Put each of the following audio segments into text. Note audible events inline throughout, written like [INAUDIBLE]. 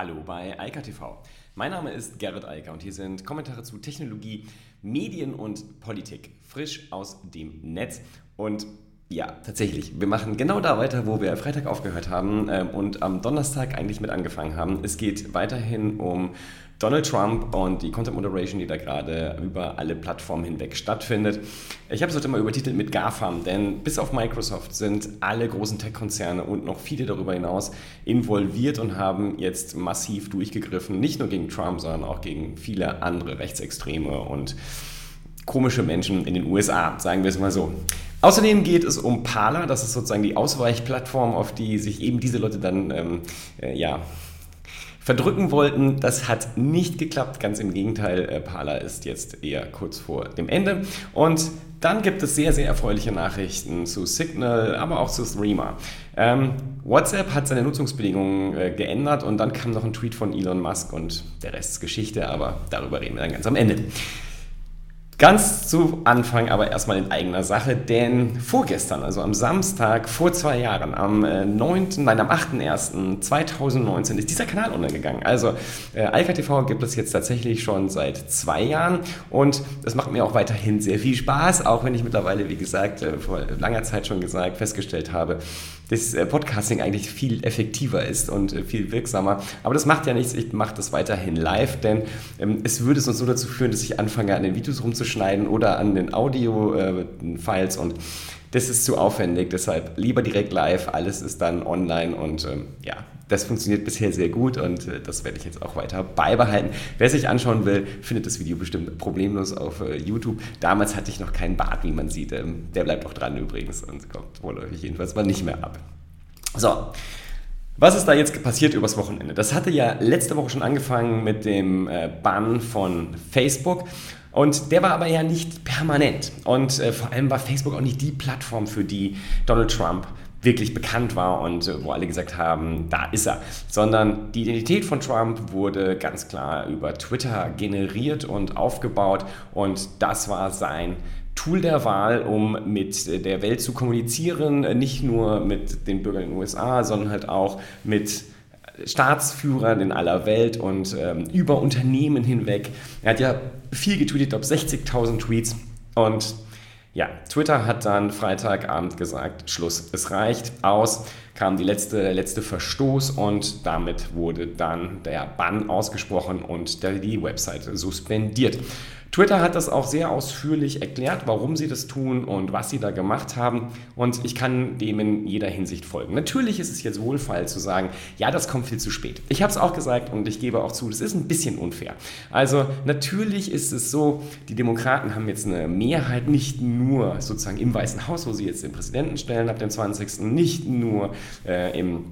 Hallo bei Eika TV. Mein Name ist Gerrit Eiker und hier sind Kommentare zu Technologie, Medien und Politik. Frisch aus dem Netz. Und ja, tatsächlich. Wir machen genau da weiter, wo wir Freitag aufgehört haben ähm, und am Donnerstag eigentlich mit angefangen haben. Es geht weiterhin um Donald Trump und die Content Moderation, die da gerade über alle Plattformen hinweg stattfindet. Ich habe es heute mal übertitelt mit GAFAM, denn bis auf Microsoft sind alle großen Tech-Konzerne und noch viele darüber hinaus involviert und haben jetzt massiv durchgegriffen, nicht nur gegen Trump, sondern auch gegen viele andere Rechtsextreme und komische Menschen in den USA, sagen wir es mal so. Außerdem geht es um Parler, das ist sozusagen die Ausweichplattform, auf die sich eben diese Leute dann ähm, äh, ja, verdrücken wollten. Das hat nicht geklappt, ganz im Gegenteil. Äh, Parler ist jetzt eher kurz vor dem Ende. Und dann gibt es sehr, sehr erfreuliche Nachrichten zu Signal, aber auch zu Threema. Ähm, WhatsApp hat seine Nutzungsbedingungen äh, geändert und dann kam noch ein Tweet von Elon Musk und der Rest ist Geschichte, aber darüber reden wir dann ganz am Ende. Ganz zu Anfang aber erstmal in eigener Sache, denn vorgestern, also am Samstag vor zwei Jahren, am 9., äh, nein, am 8.1.2019 ist dieser Kanal untergegangen. Also äh, Alka TV gibt es jetzt tatsächlich schon seit zwei Jahren und das macht mir auch weiterhin sehr viel Spaß, auch wenn ich mittlerweile, wie gesagt, äh, vor langer Zeit schon gesagt, festgestellt habe, dass äh, Podcasting eigentlich viel effektiver ist und äh, viel wirksamer. Aber das macht ja nichts, ich mache das weiterhin live, denn ähm, es würde sonst so dazu führen, dass ich anfange, an den Videos rumzuschneiden oder an den Audio-Files und das ist zu aufwendig, deshalb lieber direkt live, alles ist dann online und ähm, ja, das funktioniert bisher sehr gut und äh, das werde ich jetzt auch weiter beibehalten. Wer sich anschauen will, findet das Video bestimmt problemlos auf äh, YouTube. Damals hatte ich noch keinen Bart, wie man sieht. Ähm, der bleibt auch dran übrigens und kommt vorläufig jedenfalls mal nicht mehr ab. So. Was ist da jetzt passiert übers Wochenende? Das hatte ja letzte Woche schon angefangen mit dem äh, Bann von Facebook. Und der war aber ja nicht permanent. Und äh, vor allem war Facebook auch nicht die Plattform, für die Donald Trump wirklich bekannt war und äh, wo alle gesagt haben, da ist er. Sondern die Identität von Trump wurde ganz klar über Twitter generiert und aufgebaut und das war sein Tool der Wahl, um mit der Welt zu kommunizieren, nicht nur mit den Bürgern in den USA, sondern halt auch mit Staatsführern in aller Welt und ähm, über Unternehmen hinweg. Er hat ja viel getweetet, glaube 60.000 Tweets und ja, Twitter hat dann Freitagabend gesagt, Schluss, es reicht aus, kam die letzte, letzte Verstoß und damit wurde dann der Bann ausgesprochen und die Website suspendiert. Twitter hat das auch sehr ausführlich erklärt, warum sie das tun und was sie da gemacht haben. Und ich kann dem in jeder Hinsicht folgen. Natürlich ist es jetzt wohlfeil zu sagen, ja, das kommt viel zu spät. Ich habe es auch gesagt und ich gebe auch zu, das ist ein bisschen unfair. Also natürlich ist es so, die Demokraten haben jetzt eine Mehrheit nicht nur sozusagen im Weißen Haus, wo sie jetzt den Präsidenten stellen ab dem 20. nicht nur äh, im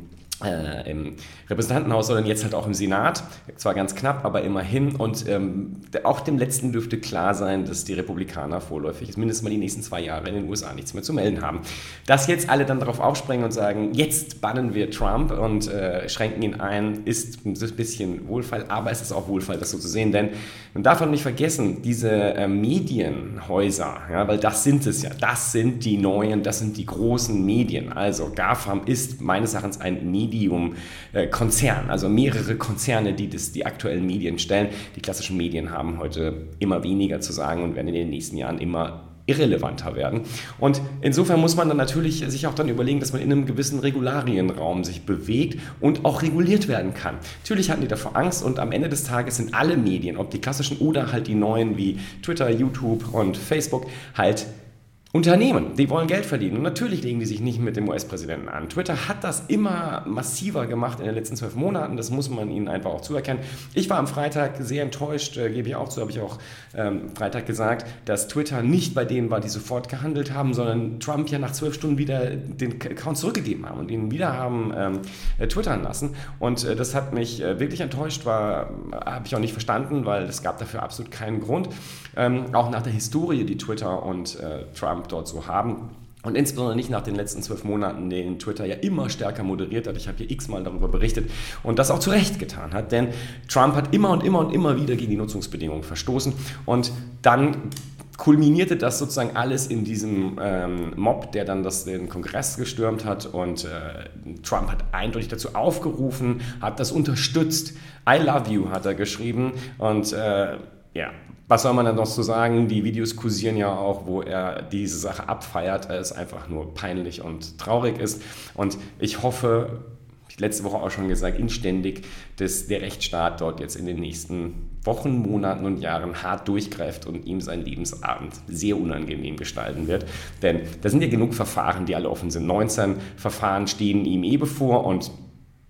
äh, im Repräsentantenhaus, sondern jetzt halt auch im Senat. Zwar ganz knapp, aber immerhin. Und ähm, auch dem Letzten dürfte klar sein, dass die Republikaner vorläufig mindestens mal die nächsten zwei Jahre in den USA nichts mehr zu melden haben. Dass jetzt alle dann darauf aufspringen und sagen, jetzt bannen wir Trump und äh, schränken ihn ein, ist ein bisschen Wohlfall, aber es ist auch Wohlfall, das so zu sehen. Denn man darf auch nicht vergessen, diese äh, Medienhäuser, ja, weil das sind es ja, das sind die neuen, das sind die großen Medien. Also GAFAM ist meines Erachtens ein Medien Medium-Konzern, also mehrere Konzerne, die das, die aktuellen Medien stellen. Die klassischen Medien haben heute immer weniger zu sagen und werden in den nächsten Jahren immer irrelevanter werden. Und insofern muss man dann natürlich sich auch dann überlegen, dass man in einem gewissen Regularienraum sich bewegt und auch reguliert werden kann. Natürlich hatten die davor Angst und am Ende des Tages sind alle Medien, ob die klassischen oder halt die neuen wie Twitter, YouTube und Facebook, halt Unternehmen, die wollen Geld verdienen und natürlich legen die sich nicht mit dem US-Präsidenten an. Twitter hat das immer massiver gemacht in den letzten zwölf Monaten, das muss man ihnen einfach auch zuerkennen. Ich war am Freitag sehr enttäuscht, äh, gebe ich auch zu, habe ich auch ähm, Freitag gesagt, dass Twitter nicht bei denen war, die sofort gehandelt haben, sondern Trump ja nach zwölf Stunden wieder den Account zurückgegeben haben und ihn wieder haben ähm, äh, twittern lassen. Und äh, das hat mich äh, wirklich enttäuscht, war, habe ich auch nicht verstanden, weil es gab dafür absolut keinen Grund. Ähm, auch nach der Historie, die Twitter und äh, Trump Trump dort so haben. Und insbesondere nicht nach den letzten zwölf Monaten, den Twitter ja immer stärker moderiert hat. Ich habe hier x-mal darüber berichtet und das auch zu Recht getan hat. Denn Trump hat immer und immer und immer wieder gegen die Nutzungsbedingungen verstoßen. Und dann kulminierte das sozusagen alles in diesem ähm, Mob, der dann das, den Kongress gestürmt hat und äh, Trump hat eindeutig dazu aufgerufen, hat das unterstützt. I love you hat er geschrieben und äh, ja, was soll man dann noch so sagen? Die Videos kursieren ja auch, wo er diese Sache abfeiert, es einfach nur peinlich und traurig ist. Und ich hoffe, letzte Woche auch schon gesagt, inständig, dass der Rechtsstaat dort jetzt in den nächsten Wochen, Monaten und Jahren hart durchgreift und ihm seinen Lebensabend sehr unangenehm gestalten wird. Denn da sind ja genug Verfahren, die alle offen sind. 19 Verfahren stehen ihm eh bevor und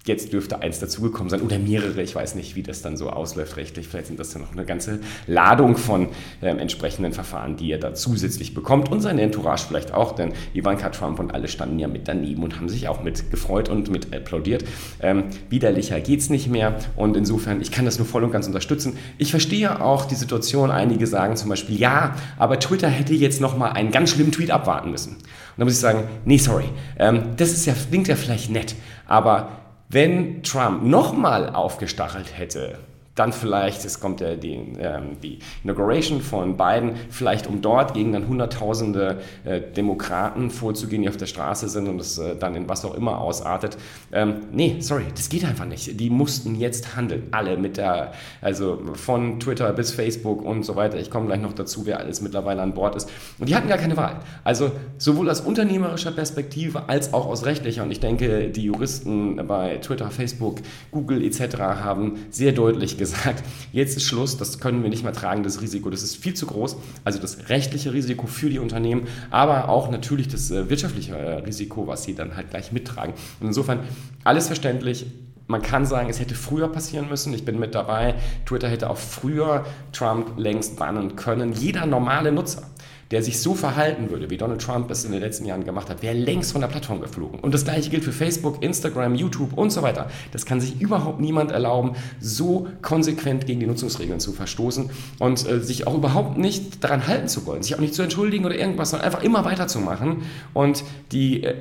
Jetzt dürfte eins dazugekommen sein oder mehrere. Ich weiß nicht, wie das dann so ausläuft rechtlich. Vielleicht sind das dann noch eine ganze Ladung von ähm, entsprechenden Verfahren, die er da zusätzlich bekommt und seine Entourage vielleicht auch, denn Ivanka Trump und alle standen ja mit daneben und haben sich auch mit gefreut und mit applaudiert. Ähm, widerlicher es nicht mehr und insofern, ich kann das nur voll und ganz unterstützen. Ich verstehe auch die Situation. Einige sagen zum Beispiel, ja, aber Twitter hätte jetzt nochmal einen ganz schlimmen Tweet abwarten müssen. Und da muss ich sagen, nee, sorry. Ähm, das ist ja, klingt ja vielleicht nett, aber wenn Trump nochmal aufgestachelt hätte, dann vielleicht, es kommt ja die, ähm, die Inauguration von Biden, vielleicht um dort gegen dann Hunderttausende äh, Demokraten vorzugehen, die auf der Straße sind und es äh, dann in was auch immer ausartet. Ähm, nee, sorry, das geht einfach nicht. Die mussten jetzt handeln, alle mit der, also von Twitter bis Facebook und so weiter. Ich komme gleich noch dazu, wer alles mittlerweile an Bord ist. Und die hatten gar keine Wahl. Also sowohl aus unternehmerischer Perspektive als auch aus rechtlicher. Und ich denke, die Juristen bei Twitter, Facebook, Google etc. haben sehr deutlich gesagt, gesagt, jetzt ist Schluss, das können wir nicht mehr tragen, das Risiko, das ist viel zu groß. Also das rechtliche Risiko für die Unternehmen, aber auch natürlich das äh, wirtschaftliche äh, Risiko, was sie dann halt gleich mittragen. Und insofern alles verständlich, man kann sagen, es hätte früher passieren müssen. Ich bin mit dabei. Twitter hätte auch früher Trump längst bannen können. Jeder normale Nutzer der sich so verhalten würde, wie Donald Trump es in den letzten Jahren gemacht hat, wäre längst von der Plattform geflogen. Und das gleiche gilt für Facebook, Instagram, YouTube und so weiter. Das kann sich überhaupt niemand erlauben, so konsequent gegen die Nutzungsregeln zu verstoßen und äh, sich auch überhaupt nicht daran halten zu wollen, sich auch nicht zu entschuldigen oder irgendwas, sondern einfach immer weiterzumachen und die äh,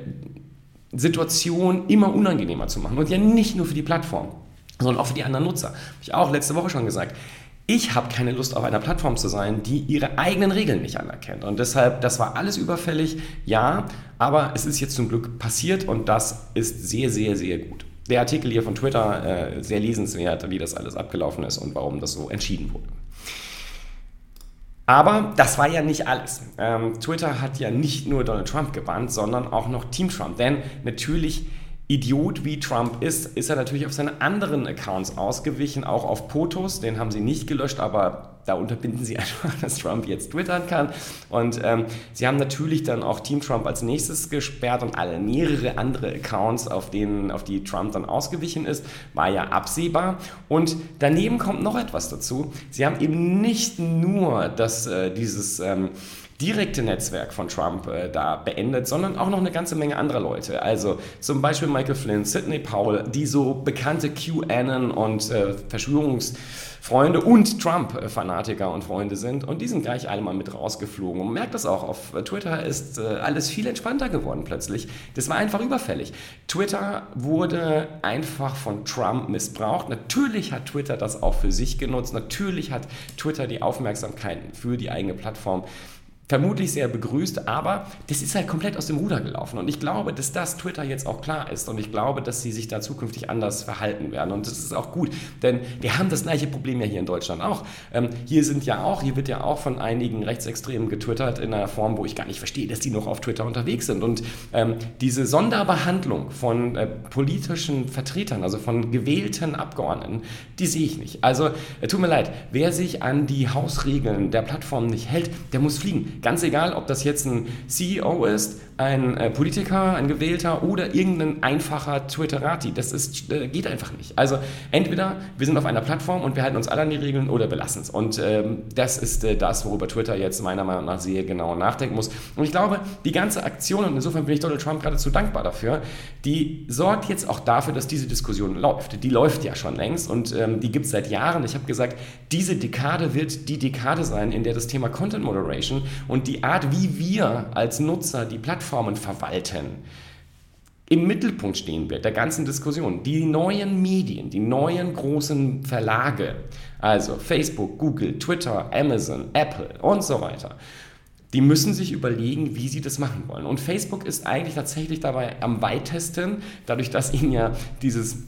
Situation immer unangenehmer zu machen. Und ja nicht nur für die Plattform, sondern auch für die anderen Nutzer. Habe ich auch letzte Woche schon gesagt ich habe keine Lust auf einer Plattform zu sein, die ihre eigenen Regeln nicht anerkennt. Und deshalb, das war alles überfällig, ja, aber es ist jetzt zum Glück passiert und das ist sehr, sehr, sehr gut. Der Artikel hier von Twitter, äh, sehr lesenswert, wie das alles abgelaufen ist und warum das so entschieden wurde. Aber das war ja nicht alles. Ähm, Twitter hat ja nicht nur Donald Trump gebannt, sondern auch noch Team Trump. Denn natürlich Idiot wie Trump ist, ist er natürlich auf seine anderen Accounts ausgewichen, auch auf POTUS, den haben sie nicht gelöscht, aber da unterbinden sie [LAUGHS] einfach, dass Trump jetzt twittern kann. Und ähm, sie haben natürlich dann auch Team Trump als nächstes gesperrt und alle mehrere andere Accounts, auf, denen, auf die Trump dann ausgewichen ist, war ja absehbar. Und daneben kommt noch etwas dazu. Sie haben eben nicht nur das, äh, dieses ähm, direkte Netzwerk von Trump äh, da beendet, sondern auch noch eine ganze Menge anderer Leute. Also zum Beispiel Michael Flynn, Sidney Powell, die so bekannte QAnon und äh, Verschwörungsfreunde und Trump-Fanatiker und Freunde sind. Und die sind gleich alle mal mit rausgeflogen. Und man merkt das auch, auf Twitter ist äh, alles viel entspannter geworden plötzlich. Das war einfach überfällig. Twitter wurde einfach von Trump missbraucht. Natürlich hat Twitter das auch für sich genutzt. Natürlich hat Twitter die Aufmerksamkeit für die eigene Plattform vermutlich sehr begrüßt, aber das ist halt komplett aus dem Ruder gelaufen. Und ich glaube, dass das Twitter jetzt auch klar ist. Und ich glaube, dass sie sich da zukünftig anders verhalten werden. Und das ist auch gut, denn wir haben das gleiche Problem ja hier in Deutschland auch. Ähm, hier sind ja auch, hier wird ja auch von einigen Rechtsextremen getwittert in einer Form, wo ich gar nicht verstehe, dass die noch auf Twitter unterwegs sind. Und ähm, diese Sonderbehandlung von äh, politischen Vertretern, also von gewählten Abgeordneten, die sehe ich nicht. Also, äh, tut mir leid, wer sich an die Hausregeln der Plattform nicht hält, der muss fliegen. Ganz egal, ob das jetzt ein CEO ist, ein äh, Politiker, ein Gewählter oder irgendein einfacher Twitterati. Das ist, äh, geht einfach nicht. Also entweder wir sind auf einer Plattform und wir halten uns alle an die Regeln oder wir lassen es. Und ähm, das ist äh, das, worüber Twitter jetzt meiner Meinung nach sehr genau nachdenken muss. Und ich glaube, die ganze Aktion, und insofern bin ich Donald Trump geradezu dankbar dafür, die sorgt jetzt auch dafür, dass diese Diskussion läuft. Die läuft ja schon längst und ähm, die gibt es seit Jahren. Ich habe gesagt, diese Dekade wird die Dekade sein, in der das Thema Content Moderation und die Art, wie wir als Nutzer die Plattformen verwalten, im Mittelpunkt stehen wird der ganzen Diskussion. Die neuen Medien, die neuen großen Verlage, also Facebook, Google, Twitter, Amazon, Apple und so weiter, die müssen sich überlegen, wie sie das machen wollen. Und Facebook ist eigentlich tatsächlich dabei am weitesten, dadurch, dass ihnen ja dieses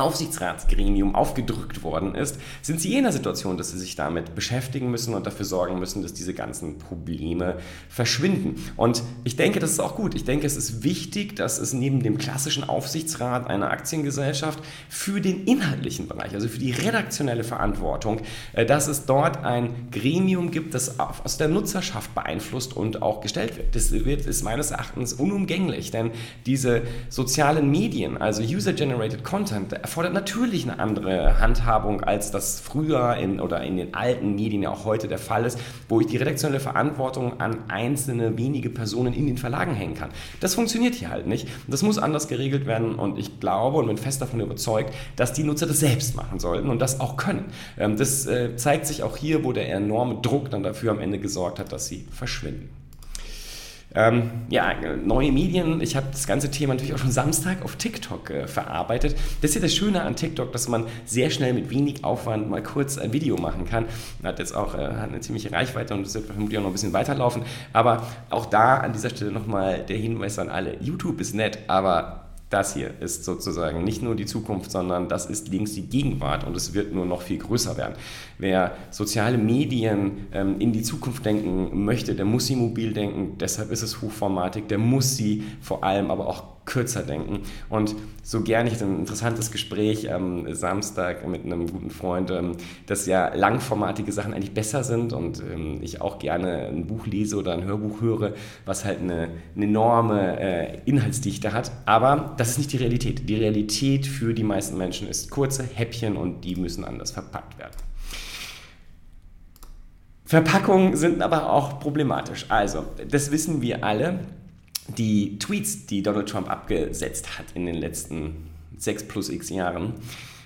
Aufsichtsratsgremium aufgedrückt worden ist, sind sie in der Situation, dass sie sich damit beschäftigen müssen und dafür sorgen müssen, dass diese ganzen Probleme verschwinden. Und ich denke, das ist auch gut. Ich denke, es ist wichtig, dass es neben dem klassischen Aufsichtsrat einer Aktiengesellschaft für den inhaltlichen Bereich, also für die redaktionelle Verantwortung, äh, dass es dort ein Gremium gibt, das aus der Nutzerschaft beeinflusst und auch gestellt wird. Das wird, ist meines Erachtens unumgänglich, denn diese sozialen Medien, also User-Generated Content, erfordert natürlich eine andere Handhabung, als das früher in, oder in den alten Medien ja auch heute der Fall ist, wo ich die redaktionelle Verantwortung an einzelne wenige Personen in den Verlagen hängen kann. Das funktioniert hier halt nicht. Das muss anders geregelt werden und ich glaube und bin fest davon überzeugt, dass die Nutzer das selbst machen sollten und das auch können. Ähm, das äh, zeigt sich auch hier, wo der enorme Druck dann dafür am Ende gesorgt hat, dass sie verschwinden. Ähm, ja, neue Medien. Ich habe das ganze Thema natürlich auch schon Samstag auf TikTok äh, verarbeitet. Das ist ja das Schöne an TikTok, dass man sehr schnell mit wenig Aufwand mal kurz ein Video machen kann. Hat jetzt auch äh, hat eine ziemliche Reichweite und das wird vermutlich auch noch ein bisschen weiterlaufen. Aber auch da an dieser Stelle nochmal der Hinweis an alle. YouTube ist nett, aber das hier ist sozusagen nicht nur die Zukunft, sondern das ist links die Gegenwart und es wird nur noch viel größer werden. Wer soziale Medien ähm, in die Zukunft denken möchte, der muss sie mobil denken, deshalb ist es hochformatig, der muss sie vor allem aber auch kürzer denken. Und so gerne ich ein interessantes Gespräch am Samstag mit einem guten Freund, ähm, dass ja langformatige Sachen eigentlich besser sind und ähm, ich auch gerne ein Buch lese oder ein Hörbuch höre, was halt eine, eine enorme äh, Inhaltsdichte hat. Aber das ist nicht die Realität. Die Realität für die meisten Menschen ist kurze Häppchen und die müssen anders verpackt werden. Verpackungen sind aber auch problematisch. Also, das wissen wir alle die Tweets, die Donald Trump abgesetzt hat in den letzten sechs plus x Jahren,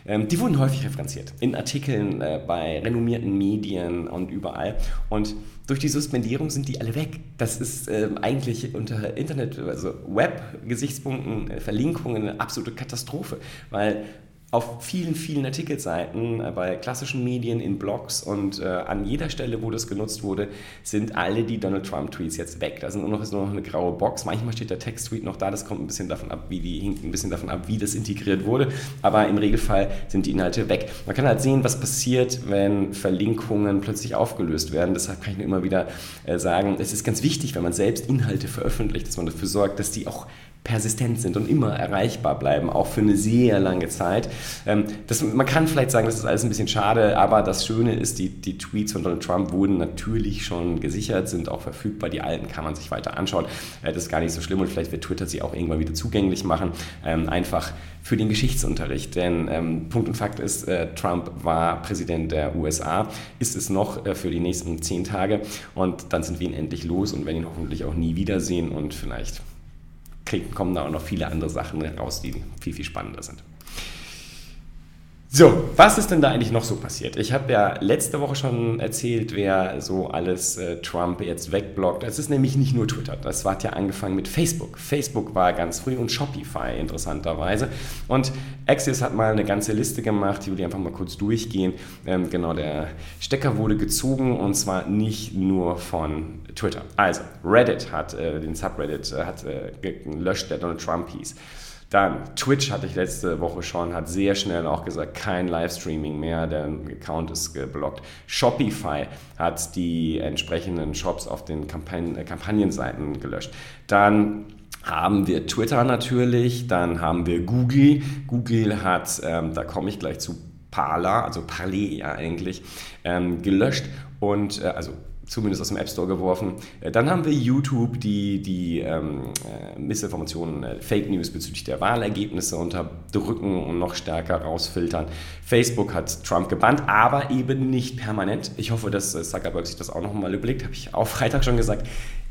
ähm, die wurden häufig referenziert. In Artikeln, äh, bei renommierten Medien und überall. Und durch die Suspendierung sind die alle weg. Das ist äh, eigentlich unter Internet, also Web-Gesichtspunkten, äh, Verlinkungen eine absolute Katastrophe, weil auf vielen, vielen Artikelseiten, äh, bei klassischen Medien, in Blogs und äh, an jeder Stelle, wo das genutzt wurde, sind alle die Donald Trump-Tweets jetzt weg. Da sind nur noch, ist nur noch eine graue Box. Manchmal steht der Text-Tweet noch da, das kommt ein bisschen davon ab, wie die, hinkt ein bisschen davon ab, wie das integriert wurde. Aber im Regelfall sind die Inhalte weg. Man kann halt sehen, was passiert, wenn Verlinkungen plötzlich aufgelöst werden. Deshalb kann ich nur immer wieder äh, sagen, es ist ganz wichtig, wenn man selbst Inhalte veröffentlicht, dass man dafür sorgt, dass die auch persistent sind und immer erreichbar bleiben, auch für eine sehr lange Zeit. Ähm, das, man kann vielleicht sagen, das ist alles ein bisschen schade, aber das Schöne ist, die, die Tweets von Donald Trump wurden natürlich schon gesichert, sind auch verfügbar. Die alten kann man sich weiter anschauen. Äh, das ist gar nicht so schlimm und vielleicht wird Twitter sie auch irgendwann wieder zugänglich machen. Ähm, einfach für den Geschichtsunterricht. Denn ähm, Punkt und Fakt ist, äh, Trump war Präsident der USA, ist es noch äh, für die nächsten zehn Tage und dann sind wir ihn endlich los und werden ihn hoffentlich auch nie wiedersehen und vielleicht kommen da auch noch viele andere Sachen raus, die viel, viel spannender sind. So, was ist denn da eigentlich noch so passiert? Ich habe ja letzte Woche schon erzählt, wer so alles äh, Trump jetzt wegblockt. Es ist nämlich nicht nur Twitter. Das hat ja angefangen mit Facebook. Facebook war ganz früh und Shopify interessanterweise. Und Axios hat mal eine ganze Liste gemacht, die will ich einfach mal kurz durchgehen. Ähm, genau, der Stecker wurde gezogen und zwar nicht nur von Twitter. Also, Reddit hat äh, den Subreddit äh, hat äh, gelöscht, der Donald Trump hieß. Dann Twitch hatte ich letzte Woche schon, hat sehr schnell auch gesagt, kein Livestreaming mehr, der Account ist geblockt. Shopify hat die entsprechenden Shops auf den Kampagnen, äh, Kampagnenseiten gelöscht. Dann haben wir Twitter natürlich, dann haben wir Google. Google hat, ähm, da komme ich gleich zu, Parler, also Parler ja eigentlich, ähm, gelöscht und äh, also zumindest aus dem App Store geworfen. Äh, dann haben wir YouTube, die die ähm, äh, Missinformationen, äh, Fake News bezüglich der Wahlergebnisse unterdrücken und noch stärker rausfiltern. Facebook hat Trump gebannt, aber eben nicht permanent. Ich hoffe, dass äh, Zuckerberg sich das auch noch mal überlegt. Habe ich auch Freitag schon gesagt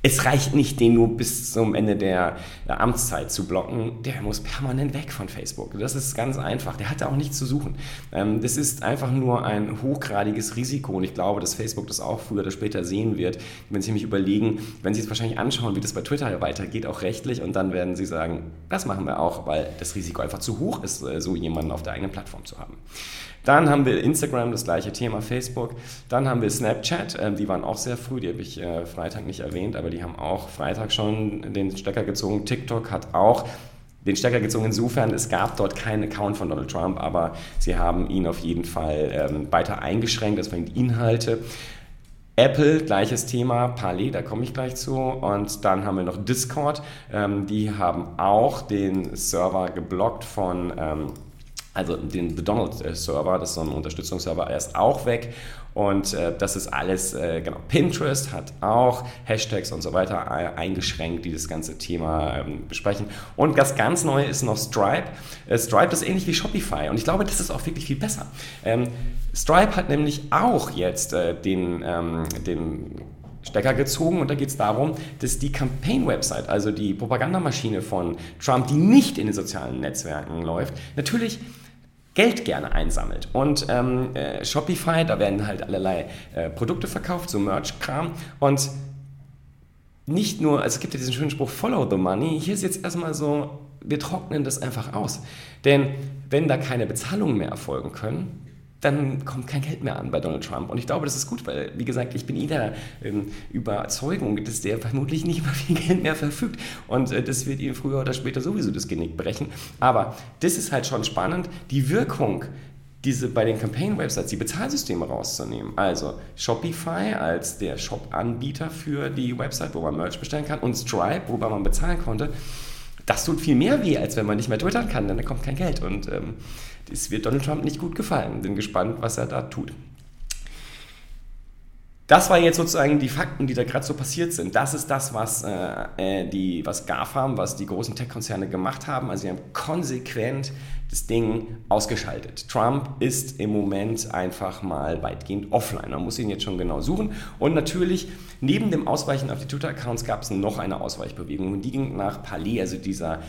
es reicht nicht, den nur bis zum Ende der, Amtszeit zu blocken. Der muss permanent weg von Facebook. Das ist ganz einfach. Der hat da auch nichts zu suchen. Ähm, das ist einfach nur ein hochgradiges Risiko und ich glaube, dass Facebook das auch früher oder später sehen wird. Wenn Sie sich überlegen, wenn Sie es wahrscheinlich anschauen, wie das bei Twitter weitergeht, auch rechtlich, und dann werden Sie sagen, das machen wir auch, weil das Risiko einfach zu hoch ist, äh, so jemanden auf der eigenen Plattform zu haben. Dann haben wir Instagram, das gleiche Thema, Facebook. Dann haben wir Snapchat, äh, die waren auch sehr früh, die habe ich äh, Freitag nicht erwähnt, aber die haben auch Freitag schon den Stecker gezogen. TikTok hat auch den Stecker gezogen. Insofern, es gab dort keinen Account von Donald Trump, aber sie haben ihn auf jeden Fall ähm, weiter eingeschränkt, das waren die Inhalte. Apple, gleiches Thema, Parler, da komme ich gleich zu. Und dann haben wir noch Discord, ähm, die haben auch den Server geblockt von, ähm, also den The Donald Server, das ist so ein Unterstützungsserver, er ist auch weg. Und äh, das ist alles, äh, genau, Pinterest hat auch Hashtags und so weiter eingeschränkt, die das ganze Thema ähm, besprechen. Und das ganz Neue ist noch Stripe. Äh, Stripe ist ähnlich wie Shopify und ich glaube, das ist auch wirklich viel besser. Ähm, Stripe hat nämlich auch jetzt äh, den, ähm, den Stecker gezogen und da geht es darum, dass die Campaign-Website, also die Propagandamaschine von Trump, die nicht in den sozialen Netzwerken läuft, natürlich Geld gerne einsammelt. Und ähm, äh, Shopify, da werden halt allerlei äh, Produkte verkauft, so Merch-Kram. Und nicht nur, also es gibt ja diesen schönen Spruch, follow the money. Hier ist jetzt erstmal so, wir trocknen das einfach aus. Denn wenn da keine Bezahlungen mehr erfolgen können, dann kommt kein Geld mehr an bei Donald Trump. Und ich glaube, das ist gut, weil, wie gesagt, ich bin eh der ähm, Überzeugung, dass der vermutlich nicht mehr viel Geld mehr verfügt. Und äh, das wird ihm früher oder später sowieso das Genick brechen. Aber das ist halt schon spannend, die Wirkung diese bei den Campaign-Websites die Bezahlsysteme rauszunehmen. Also Shopify als der Shop-Anbieter für die Website, wo man Merch bestellen kann, und Stripe, wobei man bezahlen konnte. Das tut viel mehr weh, als wenn man nicht mehr twittern kann, denn da kommt kein Geld. Und ähm, das wird Donald Trump nicht gut gefallen. Bin gespannt, was er da tut. Das war jetzt sozusagen die Fakten, die da gerade so passiert sind. Das ist das, was, äh, äh die, was GAFAM, was die großen Tech-Konzerne gemacht haben. Also sie haben konsequent das Ding ausgeschaltet. Trump ist im Moment einfach mal weitgehend offline. Man muss ihn jetzt schon genau suchen. Und natürlich, neben dem Ausweichen auf die Twitter-Accounts gab es noch eine Ausweichbewegung. Und die ging nach Palais, also dieser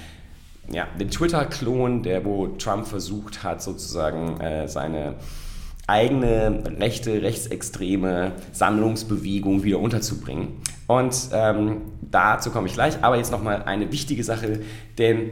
ja, dem Twitter-Klon, der wo Trump versucht hat, sozusagen äh, seine eigene rechte, rechtsextreme Sammlungsbewegung wieder unterzubringen. Und ähm, dazu komme ich gleich. Aber jetzt nochmal eine wichtige Sache, denn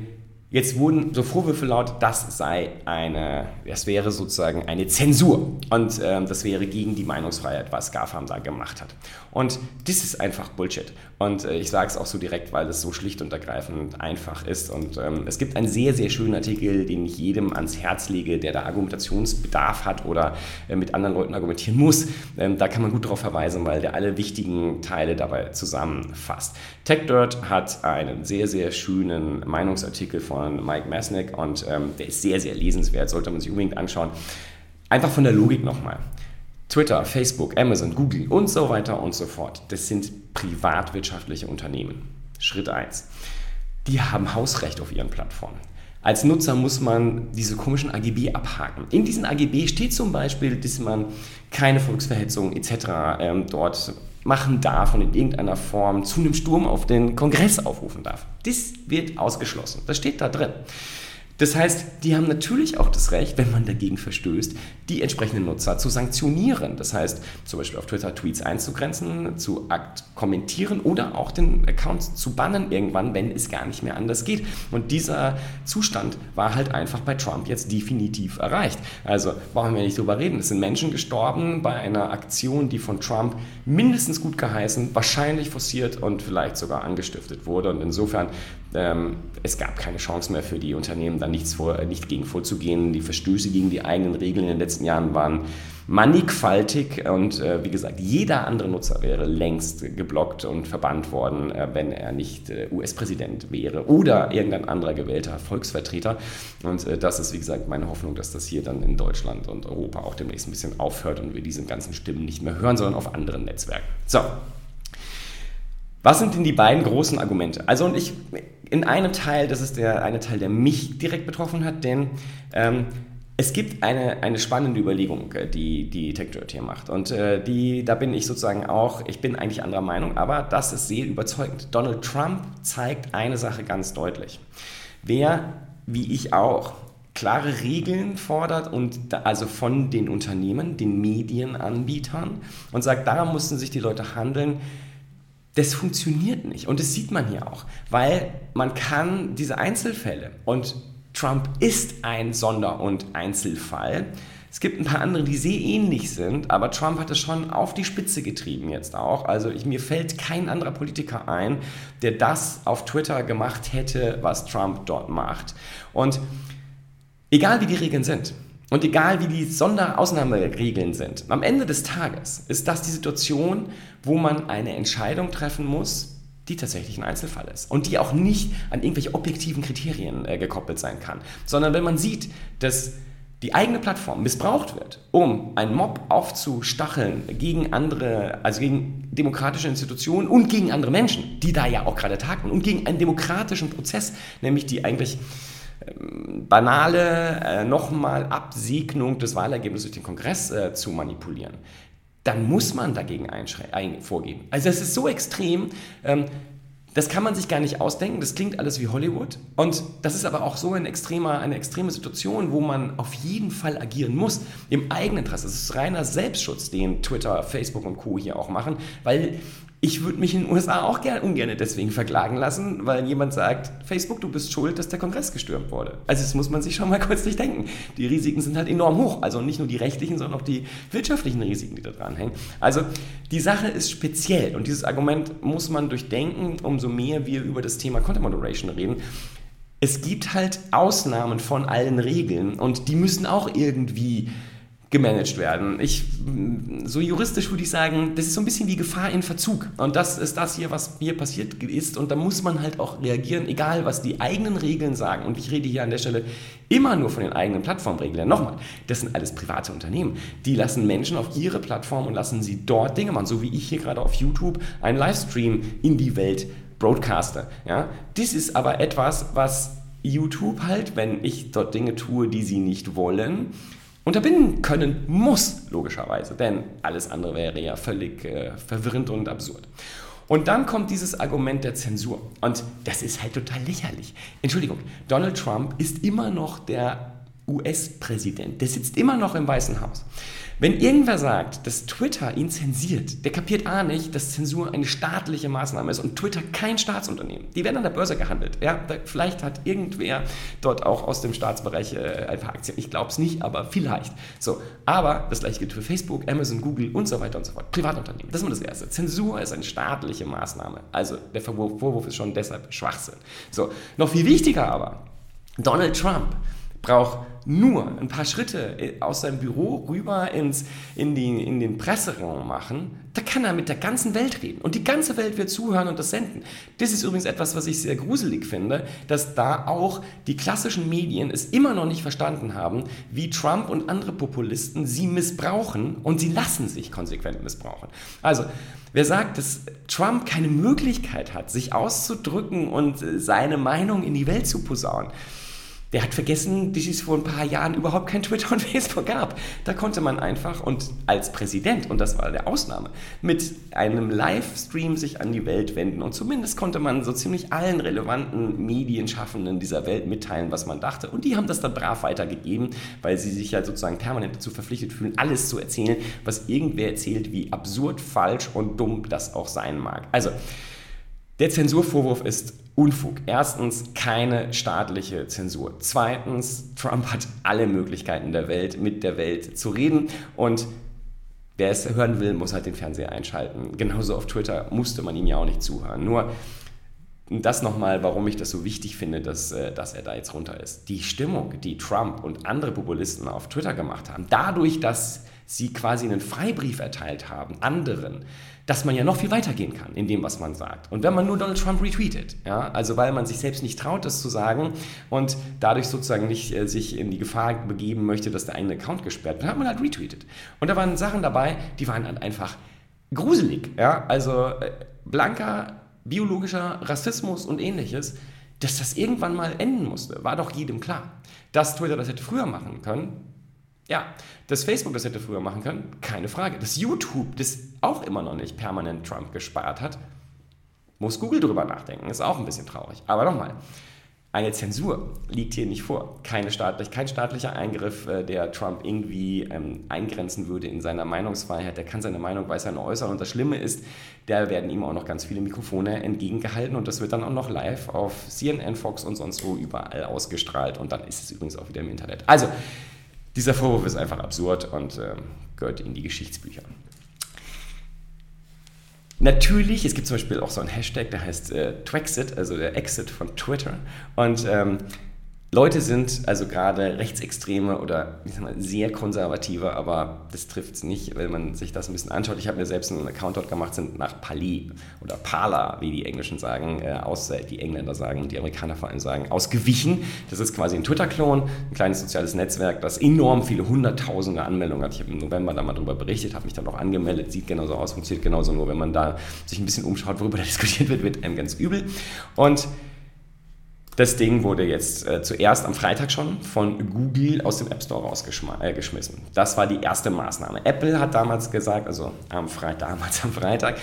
Jetzt wurden so Vorwürfe laut, das sei eine, das wäre sozusagen eine Zensur und ähm, das wäre gegen die Meinungsfreiheit, was GAFAM da gemacht hat. Und das ist einfach Bullshit. Und äh, ich sage es auch so direkt, weil es so schlicht und ergreifend einfach ist. Und ähm, es gibt einen sehr, sehr schönen Artikel, den ich jedem ans Herz lege, der da Argumentationsbedarf hat oder äh, mit anderen Leuten argumentieren muss. Ähm, da kann man gut darauf verweisen, weil der alle wichtigen Teile dabei zusammenfasst. TechDirt hat einen sehr, sehr schönen Meinungsartikel von Mike Mesnick und ähm, der ist sehr, sehr lesenswert, sollte man sich unbedingt anschauen. Einfach von der Logik nochmal. Twitter, Facebook, Amazon, Google und so weiter und so fort. Das sind privatwirtschaftliche Unternehmen. Schritt 1. Die haben Hausrecht auf ihren Plattformen. Als Nutzer muss man diese komischen AGB abhaken. In diesen AGB steht zum Beispiel, dass man keine Volksverhetzung etc. Ähm, dort machen darf und in irgendeiner Form zu einem Sturm auf den Kongress aufrufen darf. Das wird ausgeschlossen. Das steht da drin. Das heißt, die haben natürlich auch das Recht, wenn man dagegen verstößt, die entsprechenden Nutzer zu sanktionieren. Das heißt, zum Beispiel auf Twitter Tweets einzugrenzen, zu kommentieren oder auch den Account zu bannen irgendwann, wenn es gar nicht mehr anders geht. Und dieser Zustand war halt einfach bei Trump jetzt definitiv erreicht. Also brauchen wir nicht drüber reden. Es sind Menschen gestorben bei einer Aktion, die von Trump mindestens gut geheißen, wahrscheinlich forciert und vielleicht sogar angestiftet wurde. Und insofern, es gab keine Chance mehr für die Unternehmen, dann nichts vor, äh, nicht gegen vorzugehen. Die Verstöße gegen die eigenen Regeln in den letzten Jahren waren mannigfaltig und äh, wie gesagt, jeder andere Nutzer wäre längst geblockt und verbannt worden, äh, wenn er nicht äh, US-Präsident wäre oder irgendein anderer gewählter Volksvertreter. Und äh, das ist, wie gesagt, meine Hoffnung, dass das hier dann in Deutschland und Europa auch demnächst ein bisschen aufhört und wir diese ganzen Stimmen nicht mehr hören, sondern auf anderen Netzwerken. So, was sind denn die beiden großen Argumente? Also und ich in einem Teil, das ist der eine Teil, der mich direkt betroffen hat, denn ähm, es gibt eine, eine spannende Überlegung, äh, die die TechDirt hier macht. Und äh, die, da bin ich sozusagen auch, ich bin eigentlich anderer Meinung, aber das ist sehr überzeugend. Donald Trump zeigt eine Sache ganz deutlich. Wer, wie ich auch, klare Regeln fordert und also von den Unternehmen, den Medienanbietern und sagt, daran mussten sich die Leute handeln, das funktioniert nicht. Und das sieht man hier auch, weil man kann diese Einzelfälle, und Trump ist ein Sonder- und Einzelfall, Es gibt ein paar andere, die sehr ähnlich sind, aber Trump hat es schon auf die Spitze getrieben jetzt auch. Also ich, mir fällt kein anderer Politiker ein, der das auf Twitter gemacht hätte, was Trump dort macht. Und egal wie die Regeln sind, und egal wie die Sonderausnahmeregeln sind, am Ende des Tages ist das die Situation, wo man eine Entscheidung treffen muss, die tatsächlich ein Einzelfall ist und die auch nicht an irgendwelche objektiven Kriterien äh, gekoppelt sein kann, sondern wenn man sieht, dass die eigene Plattform missbraucht wird, um einen Mob aufzustacheln gegen andere, also gegen demokratische Institutionen und gegen andere Menschen, die da ja auch gerade tagen und gegen einen demokratischen Prozess, nämlich die eigentlich banale äh, nochmal Absegnung des Wahlergebnisses durch den Kongress äh, zu manipulieren, dann muss man dagegen vorgehen. Also es ist so extrem, ähm, das kann man sich gar nicht ausdenken, das klingt alles wie Hollywood. Und das ist aber auch so ein extremer, eine extreme Situation, wo man auf jeden Fall agieren muss, im eigenen Interesse. Das ist reiner Selbstschutz, den Twitter, Facebook und Co. hier auch machen, weil ich würde mich in den USA auch gern, ungern deswegen verklagen lassen, weil jemand sagt, Facebook, du bist schuld, dass der Kongress gestürmt wurde. Also das muss man sich schon mal [LAUGHS] kurz durchdenken. Die Risiken sind halt enorm hoch. Also nicht nur die rechtlichen, sondern auch die wirtschaftlichen Risiken, die da dran hängen. Also die Sache ist speziell und dieses Argument muss man durchdenken, umso mehr wir über das Thema Content Moderation reden. Es gibt halt Ausnahmen von allen Regeln und die müssen auch irgendwie gemanagt werden. Ich, so juristisch würde ich sagen, das ist so ein bisschen wie Gefahr in Verzug. Und das ist das hier, was hier passiert ist. Und da muss man halt auch reagieren, egal was die eigenen Regeln sagen. Und ich rede hier an der Stelle immer nur von den eigenen Plattformregeln. Nochmal, das sind alles private Unternehmen. Die lassen Menschen auf ihre Plattform und lassen sie dort Dinge machen. So wie ich hier gerade auf YouTube einen Livestream in die Welt broadcaste. Ja? Das ist aber etwas, was YouTube halt, wenn ich dort Dinge tue, die sie nicht wollen, unterbinden können muss, logischerweise, denn alles andere wäre ja völlig äh, verwirrend und absurd. Und dann kommt dieses Argument der Zensur. Und das ist halt total lächerlich. Entschuldigung, Donald Trump ist immer noch der US-Präsident. Der sitzt immer noch im Weißen Haus. Wenn irgendwer sagt, dass Twitter ihn zensiert, der kapiert A nicht, dass Zensur eine staatliche Maßnahme ist und Twitter kein Staatsunternehmen. Die werden an der Börse gehandelt. Ja, vielleicht hat irgendwer dort auch aus dem Staatsbereich äh, ein paar Aktien. Ich glaube es nicht, aber vielleicht. So, aber das gleiche gilt für Facebook, Amazon, Google und so weiter und so fort. Privatunternehmen. Das ist immer das Erste. Zensur ist eine staatliche Maßnahme. Also der Vorwurf, ist schon deshalb Schwachsinn. So, noch viel wichtiger aber, Donald Trump braucht nur ein paar Schritte äh, aus seinem Büro rüber ins, in, die, in den Presseraum machen, da kann er mit der ganzen Welt reden. Und die ganze Welt wird zuhören und das senden. Das ist übrigens etwas, was ich sehr gruselig finde, dass da auch die klassischen Medien es immer noch nicht verstanden haben, wie Trump und andere Populisten sie missbrauchen und sie lassen sich konsequent missbrauchen. Also, wer sagt, dass Trump keine Möglichkeit hat, sich auszudrücken und äh, seine Meinung in die Welt zu posaunen, der hat vergessen, dass es vor ein paar Jahren überhaupt kein Twitter und [LAUGHS] Facebook gab. Da konnte man einfach und als Präsident, und das war der Ausnahme, mit einem Livestream sich an die Welt wenden. Und zumindest konnte man so ziemlich allen relevanten Medienschaffenden dieser Welt mitteilen, was man dachte. Und die haben das dann brav weitergegeben, weil sie sich ja sozusagen permanent dazu verpflichtet fühlen, alles zu erzählen, was irgendwer erzählt, wie absurd, falsch und dumm das auch sein mag. Also, der Zensurvorwurf ist Unfug. Erstens keine staatliche Zensur. Zweitens, Trump hat alle Möglichkeiten der Welt, mit der Welt zu reden und wer es hören will, muss halt den Fernseher einschalten. Genauso auf Twitter musste man ihm ja auch nicht zuhören. Nur das nochmal, warum ich das so wichtig finde, dass, äh, dass er da jetzt runter ist. Die Stimmung, die Trump und andere Populisten auf Twitter gemacht haben, dadurch, dass sie quasi einen Freibrief erteilt haben, anderen, dass man ja noch viel weiter gehen kann in dem, was man sagt. Und wenn man nur Donald Trump retweetet, ja, also weil man sich selbst nicht traut, das zu sagen und dadurch sozusagen nicht äh, sich in die Gefahr begeben möchte, dass der eigene Account gesperrt wird, hat man halt retweetet. Und da waren Sachen dabei, die waren halt einfach gruselig, ja, also äh, blanker biologischer Rassismus und ähnliches, dass das irgendwann mal enden musste, war doch jedem klar. Dass Twitter das hätte früher machen können, ja, dass Facebook das hätte früher machen können, keine Frage. Dass YouTube das auch immer noch nicht permanent Trump gespart hat, muss Google drüber nachdenken. Ist auch ein bisschen traurig. Aber nochmal, eine Zensur liegt hier nicht vor. Keine staatlich, kein staatlicher Eingriff, äh, der Trump irgendwie ähm, eingrenzen würde in seiner Meinungsfreiheit. Der kann seine Meinung weiterhin äußern. Und das Schlimme ist, da werden ihm auch noch ganz viele Mikrofone entgegengehalten. Und das wird dann auch noch live auf CNN, Fox und sonst wo überall ausgestrahlt. Und dann ist es übrigens auch wieder im Internet. Also, Dieser Vorwurf ist einfach absurd und äh, gehört in die Geschichtsbücher. Natürlich, es gibt zum Beispiel auch so einen Hashtag, der heißt äh, Twexit, also der Exit von Twitter. Und ähm, Leute sind, also gerade Rechtsextreme oder ich sag mal, sehr konservative, aber das trifft es nicht, wenn man sich das ein bisschen anschaut. Ich habe mir selbst einen Account dort gemacht, sind nach Pali oder Pala, wie die Englischen sagen, äh, aus, äh, die Engländer sagen die Amerikaner vor allem sagen, ausgewichen. Das ist quasi ein Twitter-Klon, ein kleines soziales Netzwerk, das enorm viele hunderttausende Anmeldungen hat. Ich habe im November da mal drüber berichtet, habe mich dann auch angemeldet, sieht genauso aus, funktioniert genauso, nur wenn man da sich ein bisschen umschaut, worüber da [LAUGHS] diskutiert wird, wird einem ganz übel. Und das Ding wurde jetzt äh, zuerst am Freitag schon von Google aus dem App Store rausgeschmissen. Äh, das war die erste Maßnahme. Apple hat damals gesagt, also am Freitag, [LAUGHS] damals am Freitag,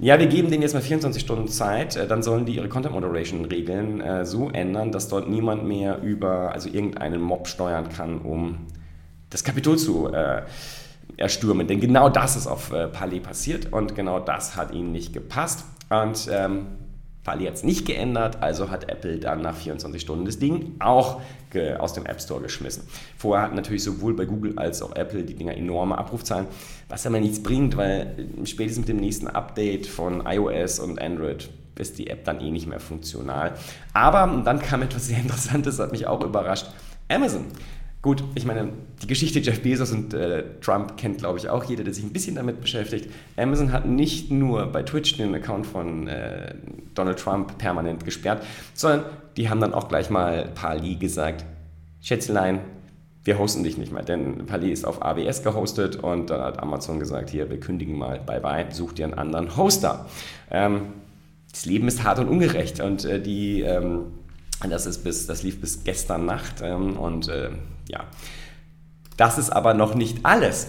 ja, wir geben denen jetzt mal 24 Stunden Zeit, äh, dann sollen die ihre Content Moderation Regeln äh, so ändern, dass dort niemand mehr über, also irgendeinen Mob steuern kann, um das Kapitol zu äh, erstürmen. Denn genau das ist auf äh, Palais passiert und genau das hat ihnen nicht gepasst. Und ähm, Fall jetzt nicht geändert, also hat Apple dann nach 24 Stunden das Ding auch aus dem App Store geschmissen. Vorher hat natürlich sowohl bei Google als auch Apple die Dinger enorme Abrufzahlen, was aber nichts bringt, weil spätestens mit dem nächsten Update von iOS und Android ist die App dann eh nicht mehr funktional. Aber dann kam etwas sehr Interessantes, hat mich auch überrascht. Amazon Gut, ich meine, die Geschichte Jeff Bezos und äh, Trump kennt, glaube ich, auch jeder, der sich ein bisschen damit beschäftigt. Amazon hat nicht nur bei Twitch den Account von äh, Donald Trump permanent gesperrt, sondern die haben dann auch gleich mal Pali gesagt, Schätzelein, wir hosten dich nicht mehr, denn Pali ist auf AWS gehostet und dann hat Amazon gesagt, hier, wir kündigen mal, bye bye, such dir einen anderen Hoster. Ähm, das Leben ist hart und ungerecht und äh, die... Ähm, das, ist bis, das lief bis gestern Nacht ähm, und äh, ja. Das ist aber noch nicht alles.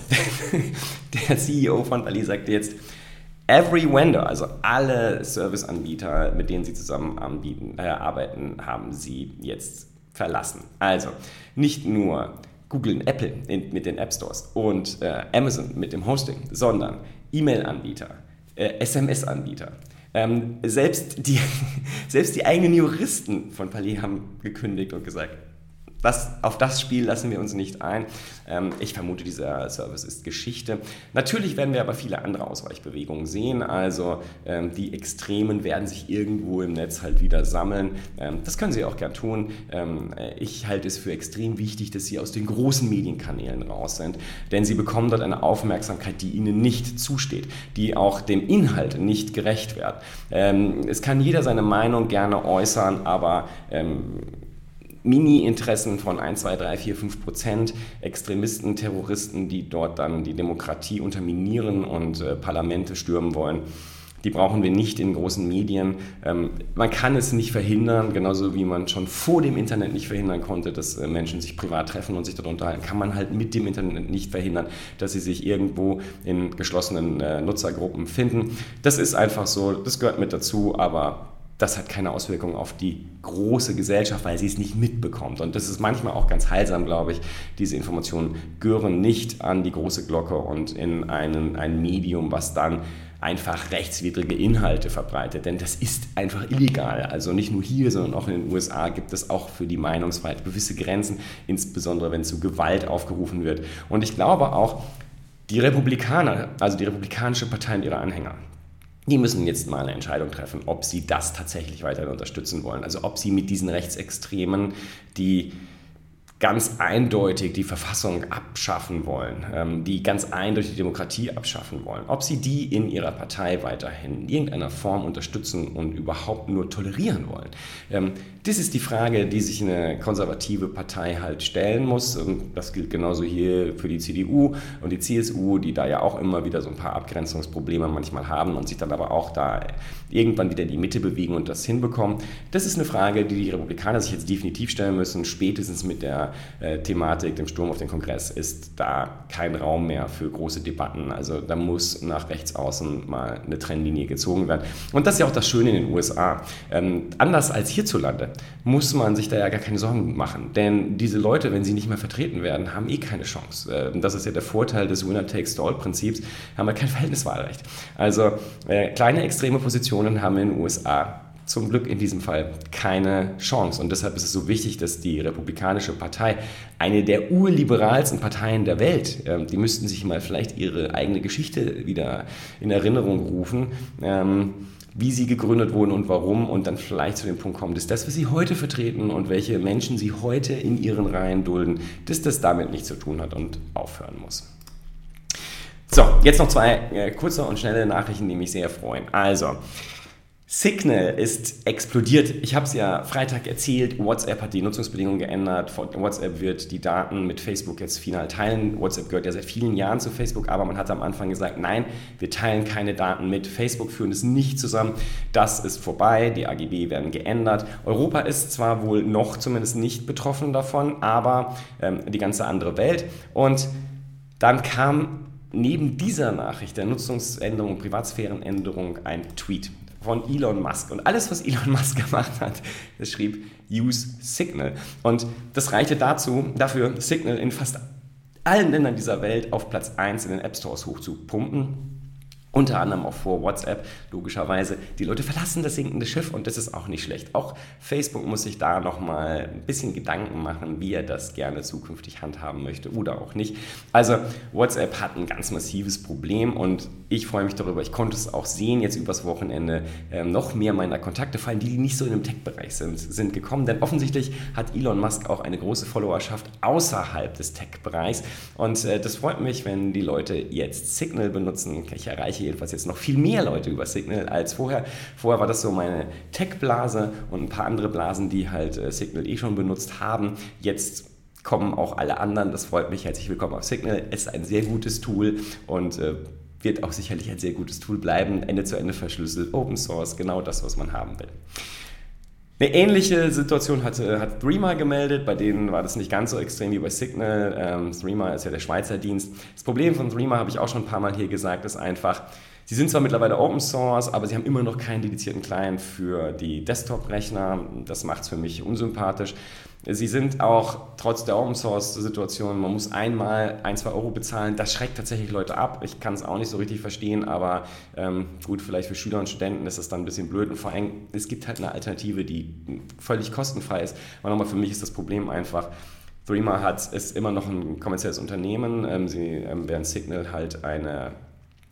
[LAUGHS] Der CEO von Bali sagte jetzt, every vendor, also alle Serviceanbieter, mit denen sie zusammen anbieten, äh, arbeiten, haben sie jetzt verlassen. Also nicht nur Google und Apple in, mit den App Stores und äh, Amazon mit dem Hosting, sondern E-Mail-Anbieter, äh, SMS-Anbieter, ähm, selbst, die, [LAUGHS] selbst die eigenen Juristen von Palais haben gekündigt und gesagt, das, auf das Spiel lassen wir uns nicht ein. Ähm, ich vermute, dieser Service ist Geschichte. Natürlich werden wir aber viele andere Ausweichbewegungen sehen. Also ähm, die Extremen werden sich irgendwo im Netz halt wieder sammeln. Ähm, das können sie auch gern tun. Ähm, ich halte es für extrem wichtig, dass sie aus den großen Medienkanälen raus sind, denn sie bekommen dort eine Aufmerksamkeit, die ihnen nicht zusteht, die auch dem Inhalt nicht gerecht wird. Ähm, es kann jeder seine Meinung gerne äußern, aber ähm, Mini-Interessen von 1, 2, 3, 4, 5 Prozent, Extremisten, Terroristen, die dort dann die Demokratie unterminieren und äh, Parlamente stürmen wollen. Die brauchen wir nicht in großen Medien. Ähm, man kann es nicht verhindern, genauso wie man schon vor dem Internet nicht verhindern konnte, dass äh, Menschen sich privat treffen und sich dort unterhalten. Kann man halt mit dem Internet nicht verhindern, dass sie sich irgendwo in geschlossenen äh, Nutzergruppen finden. Das ist einfach so, das gehört mit dazu, aber das hat keine Auswirkung auf die große Gesellschaft, weil sie es nicht mitbekommt. Und das ist manchmal auch ganz heilsam, glaube ich. Diese Informationen gehören nicht an die große Glocke und in einen, ein Medium, was dann einfach rechtswidrige Inhalte verbreitet. Denn das ist einfach illegal. Also nicht nur hier, sondern auch in den USA gibt es auch für die Meinungsfreiheit gewisse Grenzen, insbesondere wenn zu Gewalt aufgerufen wird. Und ich glaube auch, die Republikaner, also die Republikanische Partei und ihre Anhänger, die müssen jetzt mal eine Entscheidung treffen, ob sie das tatsächlich weiter unterstützen wollen. Also ob sie mit diesen Rechtsextremen, die ganz eindeutig die Verfassung abschaffen wollen, ähm, die ganz eindeutig die Demokratie abschaffen wollen, ob sie die in ihrer Partei weiterhin in irgendeiner Form unterstützen und überhaupt nur tolerieren wollen. Ähm, das ist die Frage, die sich eine konservative Partei halt stellen muss. Das gilt genauso hier für die CDU und die CSU, die da ja auch immer wieder so ein paar Abgrenzungsprobleme manchmal haben und sich dann aber auch da irgendwann wieder in die Mitte bewegen und das hinbekommen. Das ist eine Frage, die die Republikaner sich jetzt definitiv stellen müssen, spätestens mit der äh, Thematik, dem Sturm auf den Kongress, ist da kein Raum mehr für große Debatten. Also da muss nach rechts außen mal eine Trennlinie gezogen werden. Und das ist ja auch das Schöne in den USA. Ähm, anders als hierzulande muss man sich da ja gar keine Sorgen machen. Denn diese Leute, wenn sie nicht mehr vertreten werden, haben eh keine Chance. Äh, das ist ja der Vorteil des Winner-Takes-All-Prinzips, haben wir kein Verhältniswahlrecht. Also äh, kleine extreme Positionen haben in den USA zum Glück in diesem Fall keine Chance. Und deshalb ist es so wichtig, dass die Republikanische Partei, eine der urliberalsten Parteien der Welt, ähm, die müssten sich mal vielleicht ihre eigene Geschichte wieder in Erinnerung rufen. Ähm, wie sie gegründet wurden und warum und dann vielleicht zu dem Punkt kommen, dass das, was sie heute vertreten und welche Menschen sie heute in ihren Reihen dulden, dass das damit nichts zu tun hat und aufhören muss. So, jetzt noch zwei äh, kurze und schnelle Nachrichten, die mich sehr freuen. Also, Signal ist explodiert. Ich habe es ja Freitag erzählt. WhatsApp hat die Nutzungsbedingungen geändert. WhatsApp wird die Daten mit Facebook jetzt final teilen. WhatsApp gehört ja seit vielen Jahren zu Facebook, aber man hat am Anfang gesagt, nein, wir teilen keine Daten mit Facebook, führen es nicht zusammen. Das ist vorbei. Die AGB werden geändert. Europa ist zwar wohl noch zumindest nicht betroffen davon, aber ähm, die ganze andere Welt. Und dann kam neben dieser Nachricht der Nutzungsänderung, Privatsphärenänderung ein Tweet von Elon Musk. Und alles, was Elon Musk [LAUGHS] gemacht hat, das schrieb Use Signal. Und das reichte dazu, dafür Signal in fast allen Ländern dieser Welt auf Platz 1 in den App Stores hochzupumpen unter anderem auch vor WhatsApp, logischerweise. Die Leute verlassen das sinkende Schiff und das ist auch nicht schlecht. Auch Facebook muss sich da nochmal ein bisschen Gedanken machen, wie er das gerne zukünftig handhaben möchte oder auch nicht. Also WhatsApp hat ein ganz massives Problem und ich freue mich darüber. Ich konnte es auch sehen jetzt übers Wochenende. Ähm, noch mehr meiner Kontakte, vor allem die, die nicht so in dem Tech-Bereich sind, sind gekommen. Denn offensichtlich hat Elon Musk auch eine große Followerschaft außerhalb des Tech-Bereichs. Und äh, das freut mich, wenn die Leute jetzt Signal benutzen. Ich erreiche jedenfalls jetzt noch viel mehr Leute über Signal als vorher. Vorher war das so meine Tech-Blase und ein paar andere Blasen, die halt äh, Signal eh schon benutzt haben. Jetzt kommen auch alle anderen. Das freut mich. Herzlich willkommen auf Signal. Es ist ein sehr gutes Tool und äh, wird auch sicherlich ein sehr gutes Tool bleiben. Ende zu Ende verschlüsselt, Open Source, genau das, was man haben will. Eine ähnliche Situation hat, hat Threema gemeldet, bei denen war das nicht ganz so extrem wie bei Signal. Ähm, Threema ist ja der Schweizer Dienst. Das Problem von Threema, habe ich auch schon ein paar Mal hier gesagt, ist einfach, Sie sind zwar mittlerweile Open Source, aber sie haben immer noch keinen dedizierten Client für die Desktop-Rechner. Das macht es für mich unsympathisch. Sie sind auch trotz der Open Source-Situation, man muss einmal ein, zwei Euro bezahlen. Das schreckt tatsächlich Leute ab. Ich kann es auch nicht so richtig verstehen, aber ähm, gut, vielleicht für Schüler und Studenten ist das dann ein bisschen blöd. Und vor allem, es gibt halt eine Alternative, die völlig kostenfrei ist. Aber nochmal, für mich ist das Problem einfach, Threema hat, ist immer noch ein kommerzielles Unternehmen. Ähm, sie, ähm, während Signal halt eine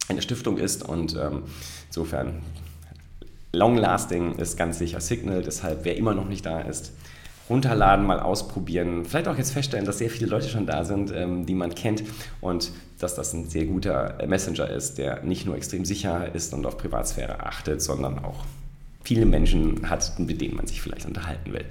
eine Stiftung ist und ähm, insofern long-lasting ist ganz sicher Signal. Deshalb, wer immer noch nicht da ist, runterladen, mal ausprobieren. Vielleicht auch jetzt feststellen, dass sehr viele Leute schon da sind, ähm, die man kennt und dass das ein sehr guter Messenger ist, der nicht nur extrem sicher ist und auf Privatsphäre achtet, sondern auch viele Menschen hat, mit denen man sich vielleicht unterhalten will.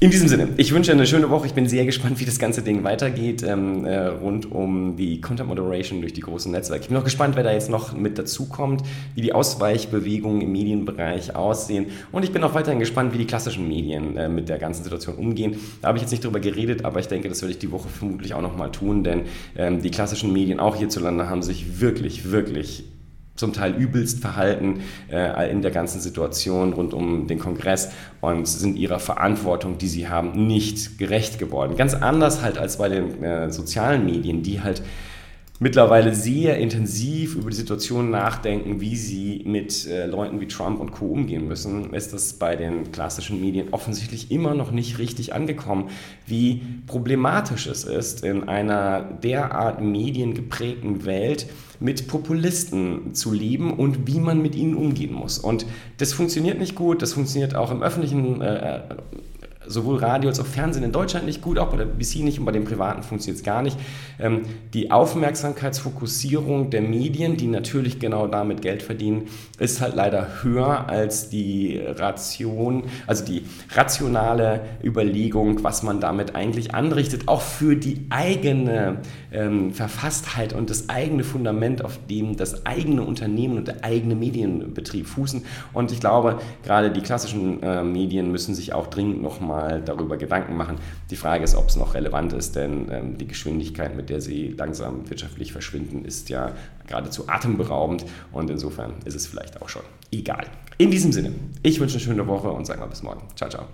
In diesem Sinne, ich wünsche eine schöne Woche. Ich bin sehr gespannt, wie das ganze Ding weitergeht ähm, äh, rund um die Content Moderation durch die großen Netzwerke. Ich bin auch gespannt, wer da jetzt noch mit dazukommt, wie die Ausweichbewegungen im Medienbereich aussehen. Und ich bin auch weiterhin gespannt, wie die klassischen Medien äh, mit der ganzen Situation umgehen. Da habe ich jetzt nicht drüber geredet, aber ich denke, das werde ich die Woche vermutlich auch nochmal tun, denn ähm, die klassischen Medien auch hierzulande haben sich wirklich, wirklich zum Teil übelst verhalten äh, in der ganzen Situation rund um den Kongress und sind ihrer Verantwortung, die sie haben, nicht gerecht geworden. Ganz anders halt als bei den äh, sozialen Medien, die halt mittlerweile sehr intensiv über die Situation nachdenken, wie sie mit äh, Leuten wie Trump und Co. umgehen müssen, ist das bei den klassischen Medien offensichtlich immer noch nicht richtig angekommen, wie problematisch es ist, in einer derart mediengeprägten Welt mit Populisten zu leben und wie man mit ihnen umgehen muss. Und das funktioniert nicht gut, das funktioniert auch im öffentlichen äh, sowohl Radio als auch Fernsehen in Deutschland nicht gut, auch bei der BBC nicht und bei den Privaten funktioniert es gar nicht. Ähm, die Aufmerksamkeitsfokussierung der Medien, die natürlich genau damit Geld verdienen, ist halt leider höher als die Ration, also die rationale Überlegung, was man damit eigentlich anrichtet, auch für die eigene ähm, Verfasstheit und das eigene Fundament, auf dem das eigene Unternehmen und der eigene Medienbetrieb fußen. Und ich glaube, gerade die klassischen äh, Medien müssen sich auch dringend nochmal mal darüber Gedanken machen. Die Frage ist, ob es noch relevant ist, denn ähm, die Geschwindigkeit, mit der sie langsam wirtschaftlich verschwinden, ist ja geradezu atemberaubend und insofern ist es vielleicht auch schon egal. In diesem Sinne, ich wünsche eine schöne Woche und sage mal bis morgen. Ciao, ciao.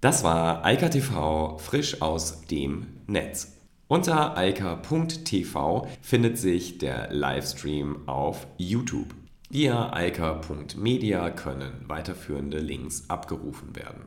Das war Eika TV frisch aus dem Netz. Unter eika.tv findet sich der Livestream auf YouTube. Via alka.media können weiterführende Links abgerufen werden.